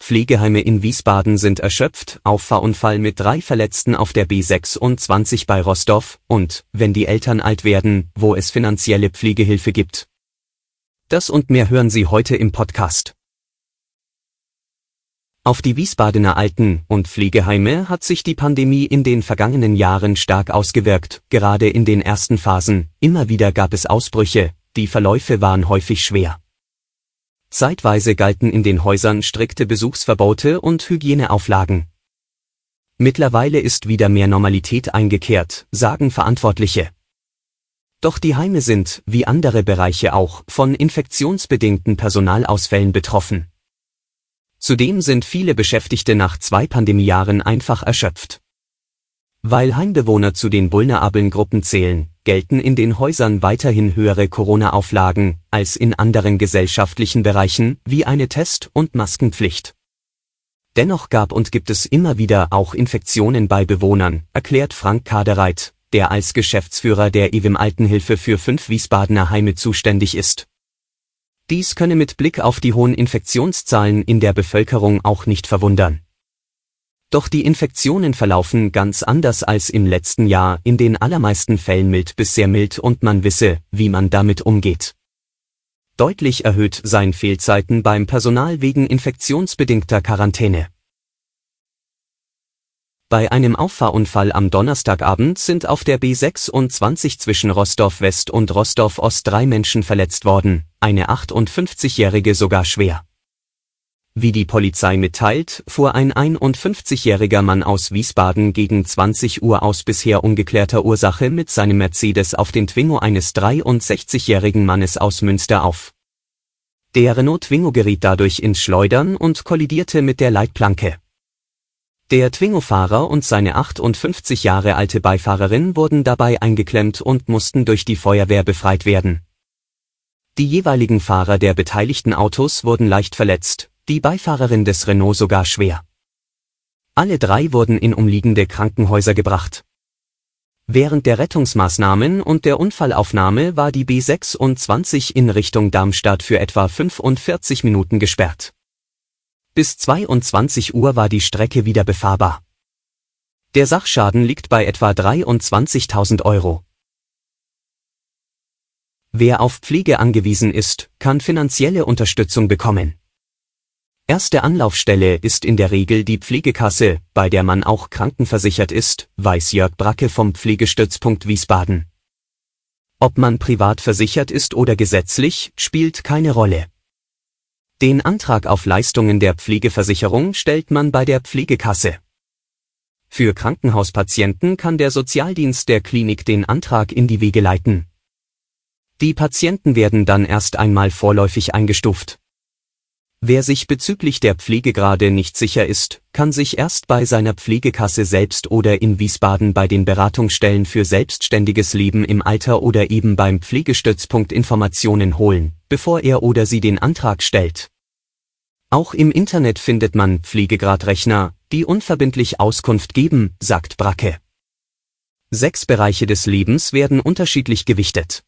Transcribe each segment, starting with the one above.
Pflegeheime in Wiesbaden sind erschöpft, Auffahrunfall mit drei Verletzten auf der B26 bei Rostorf und, wenn die Eltern alt werden, wo es finanzielle Pflegehilfe gibt. Das und mehr hören Sie heute im Podcast. Auf die Wiesbadener Alten- und Pflegeheime hat sich die Pandemie in den vergangenen Jahren stark ausgewirkt, gerade in den ersten Phasen, immer wieder gab es Ausbrüche, die Verläufe waren häufig schwer. Zeitweise galten in den Häusern strikte Besuchsverbote und Hygieneauflagen. Mittlerweile ist wieder mehr Normalität eingekehrt, sagen Verantwortliche. Doch die Heime sind, wie andere Bereiche auch, von infektionsbedingten Personalausfällen betroffen. Zudem sind viele Beschäftigte nach zwei Pandemiejahren einfach erschöpft. Weil Heimbewohner zu den vulnerablen Gruppen zählen, gelten in den Häusern weiterhin höhere Corona-Auflagen als in anderen gesellschaftlichen Bereichen wie eine Test- und Maskenpflicht. Dennoch gab und gibt es immer wieder auch Infektionen bei Bewohnern, erklärt Frank Kadereit, der als Geschäftsführer der IWIM Altenhilfe für fünf Wiesbadener Heime zuständig ist. Dies könne mit Blick auf die hohen Infektionszahlen in der Bevölkerung auch nicht verwundern. Doch die Infektionen verlaufen ganz anders als im letzten Jahr, in den allermeisten Fällen mild bis sehr mild und man wisse, wie man damit umgeht. Deutlich erhöht seien Fehlzeiten beim Personal wegen infektionsbedingter Quarantäne. Bei einem Auffahrunfall am Donnerstagabend sind auf der B26 zwischen Rostorf West und Rostorf Ost drei Menschen verletzt worden, eine 58-Jährige sogar schwer. Wie die Polizei mitteilt, fuhr ein 51-jähriger Mann aus Wiesbaden gegen 20 Uhr aus bisher ungeklärter Ursache mit seinem Mercedes auf den Twingo eines 63-jährigen Mannes aus Münster auf. Der Renault Twingo geriet dadurch ins Schleudern und kollidierte mit der Leitplanke. Der Twingo-Fahrer und seine 58 Jahre alte Beifahrerin wurden dabei eingeklemmt und mussten durch die Feuerwehr befreit werden. Die jeweiligen Fahrer der beteiligten Autos wurden leicht verletzt, die Beifahrerin des Renault sogar schwer. Alle drei wurden in umliegende Krankenhäuser gebracht. Während der Rettungsmaßnahmen und der Unfallaufnahme war die B26 in Richtung Darmstadt für etwa 45 Minuten gesperrt. Bis 22 Uhr war die Strecke wieder befahrbar. Der Sachschaden liegt bei etwa 23.000 Euro. Wer auf Pflege angewiesen ist, kann finanzielle Unterstützung bekommen. Erste Anlaufstelle ist in der Regel die Pflegekasse, bei der man auch krankenversichert ist, weiß Jörg Bracke vom Pflegestützpunkt Wiesbaden. Ob man privat versichert ist oder gesetzlich, spielt keine Rolle. Den Antrag auf Leistungen der Pflegeversicherung stellt man bei der Pflegekasse. Für Krankenhauspatienten kann der Sozialdienst der Klinik den Antrag in die Wege leiten. Die Patienten werden dann erst einmal vorläufig eingestuft. Wer sich bezüglich der Pflegegrade nicht sicher ist, kann sich erst bei seiner Pflegekasse selbst oder in Wiesbaden bei den Beratungsstellen für selbstständiges Leben im Alter oder eben beim Pflegestützpunkt Informationen holen, bevor er oder sie den Antrag stellt. Auch im Internet findet man Pflegegradrechner, die unverbindlich Auskunft geben, sagt Bracke. Sechs Bereiche des Lebens werden unterschiedlich gewichtet.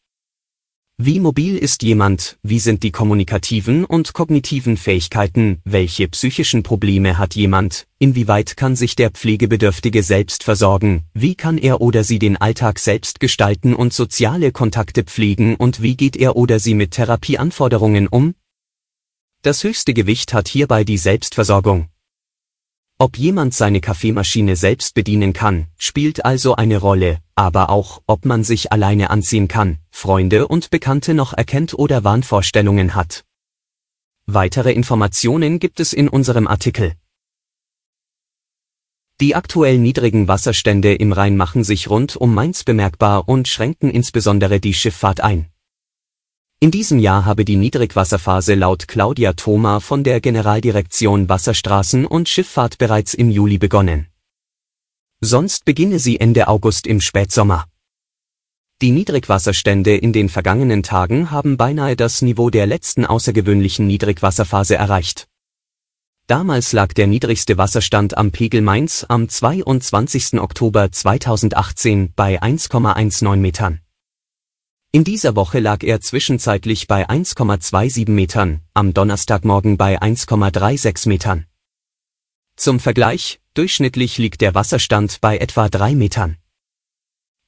Wie mobil ist jemand, wie sind die kommunikativen und kognitiven Fähigkeiten, welche psychischen Probleme hat jemand, inwieweit kann sich der Pflegebedürftige selbst versorgen, wie kann er oder sie den Alltag selbst gestalten und soziale Kontakte pflegen? Und wie geht er oder sie mit Therapieanforderungen um? Das höchste Gewicht hat hierbei die Selbstversorgung. Ob jemand seine Kaffeemaschine selbst bedienen kann, spielt also eine Rolle, aber auch, ob man sich alleine anziehen kann, Freunde und Bekannte noch erkennt oder Wahnvorstellungen hat. Weitere Informationen gibt es in unserem Artikel. Die aktuell niedrigen Wasserstände im Rhein machen sich rund um Mainz bemerkbar und schränken insbesondere die Schifffahrt ein. In diesem Jahr habe die Niedrigwasserphase laut Claudia Thoma von der Generaldirektion Wasserstraßen und Schifffahrt bereits im Juli begonnen. Sonst beginne sie Ende August im Spätsommer. Die Niedrigwasserstände in den vergangenen Tagen haben beinahe das Niveau der letzten außergewöhnlichen Niedrigwasserphase erreicht. Damals lag der niedrigste Wasserstand am Pegel Mainz am 22. Oktober 2018 bei 1,19 Metern. In dieser Woche lag er zwischenzeitlich bei 1,27 Metern, am Donnerstagmorgen bei 1,36 Metern. Zum Vergleich, durchschnittlich liegt der Wasserstand bei etwa 3 Metern.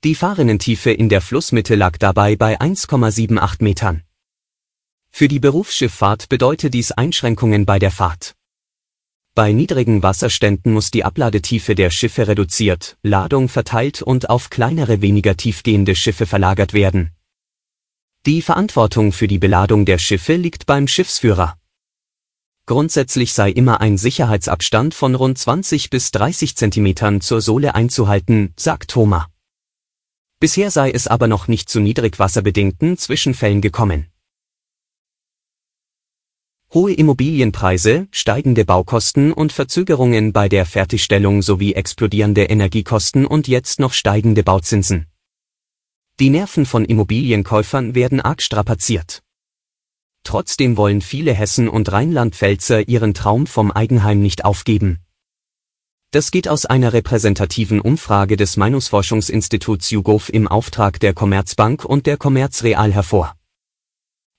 Die Fahrrinnentiefe in der Flussmitte lag dabei bei 1,78 Metern. Für die Berufsschifffahrt bedeutet dies Einschränkungen bei der Fahrt. Bei niedrigen Wasserständen muss die Abladetiefe der Schiffe reduziert, Ladung verteilt und auf kleinere weniger tiefgehende Schiffe verlagert werden die Verantwortung für die Beladung der Schiffe liegt beim Schiffsführer. Grundsätzlich sei immer ein Sicherheitsabstand von rund 20 bis 30 Zentimetern zur Sohle einzuhalten, sagt Thoma. Bisher sei es aber noch nicht zu niedrigwasserbedingten Zwischenfällen gekommen. Hohe Immobilienpreise, steigende Baukosten und Verzögerungen bei der Fertigstellung sowie explodierende Energiekosten und jetzt noch steigende Bauzinsen. Die Nerven von Immobilienkäufern werden arg strapaziert. Trotzdem wollen viele Hessen und Rheinland-Pfälzer ihren Traum vom Eigenheim nicht aufgeben. Das geht aus einer repräsentativen Umfrage des Meinungsforschungsinstituts YouGov im Auftrag der Commerzbank und der Commerzreal hervor.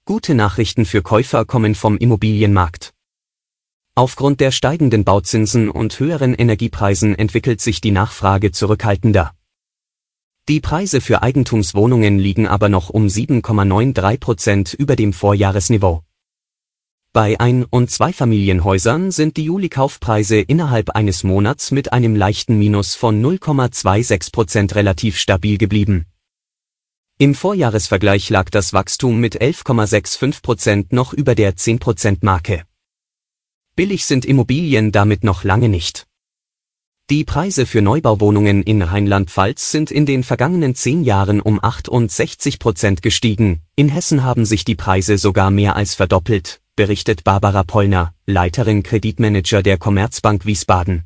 Gute Nachrichten für Käufer kommen vom Immobilienmarkt. Aufgrund der steigenden Bauzinsen und höheren Energiepreisen entwickelt sich die Nachfrage zurückhaltender. Die Preise für Eigentumswohnungen liegen aber noch um 7,93 Prozent über dem Vorjahresniveau. Bei Ein- und Zweifamilienhäusern sind die Juli-Kaufpreise innerhalb eines Monats mit einem leichten Minus von 0,26 Prozent relativ stabil geblieben. Im Vorjahresvergleich lag das Wachstum mit 11,65 Prozent noch über der 10 Prozent Marke. Billig sind Immobilien damit noch lange nicht. Die Preise für Neubauwohnungen in Rheinland-Pfalz sind in den vergangenen zehn Jahren um 68 Prozent gestiegen, in Hessen haben sich die Preise sogar mehr als verdoppelt, berichtet Barbara Pollner, Leiterin Kreditmanager der Commerzbank Wiesbaden.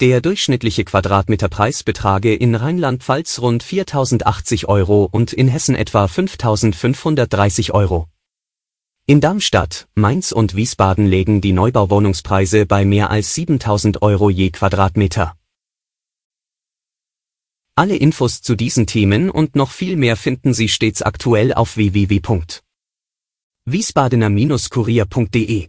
Der durchschnittliche Quadratmeterpreis betrage in Rheinland-Pfalz rund 4.080 Euro und in Hessen etwa 5.530 Euro. In Darmstadt, Mainz und Wiesbaden legen die Neubauwohnungspreise bei mehr als 7000 Euro je Quadratmeter. Alle Infos zu diesen Themen und noch viel mehr finden Sie stets aktuell auf www.wiesbadener-kurier.de.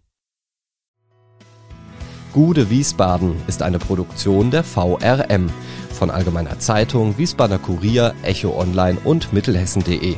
Gude Wiesbaden ist eine Produktion der VRM von Allgemeiner Zeitung, Wiesbadener Kurier, Echo Online und Mittelhessen.de.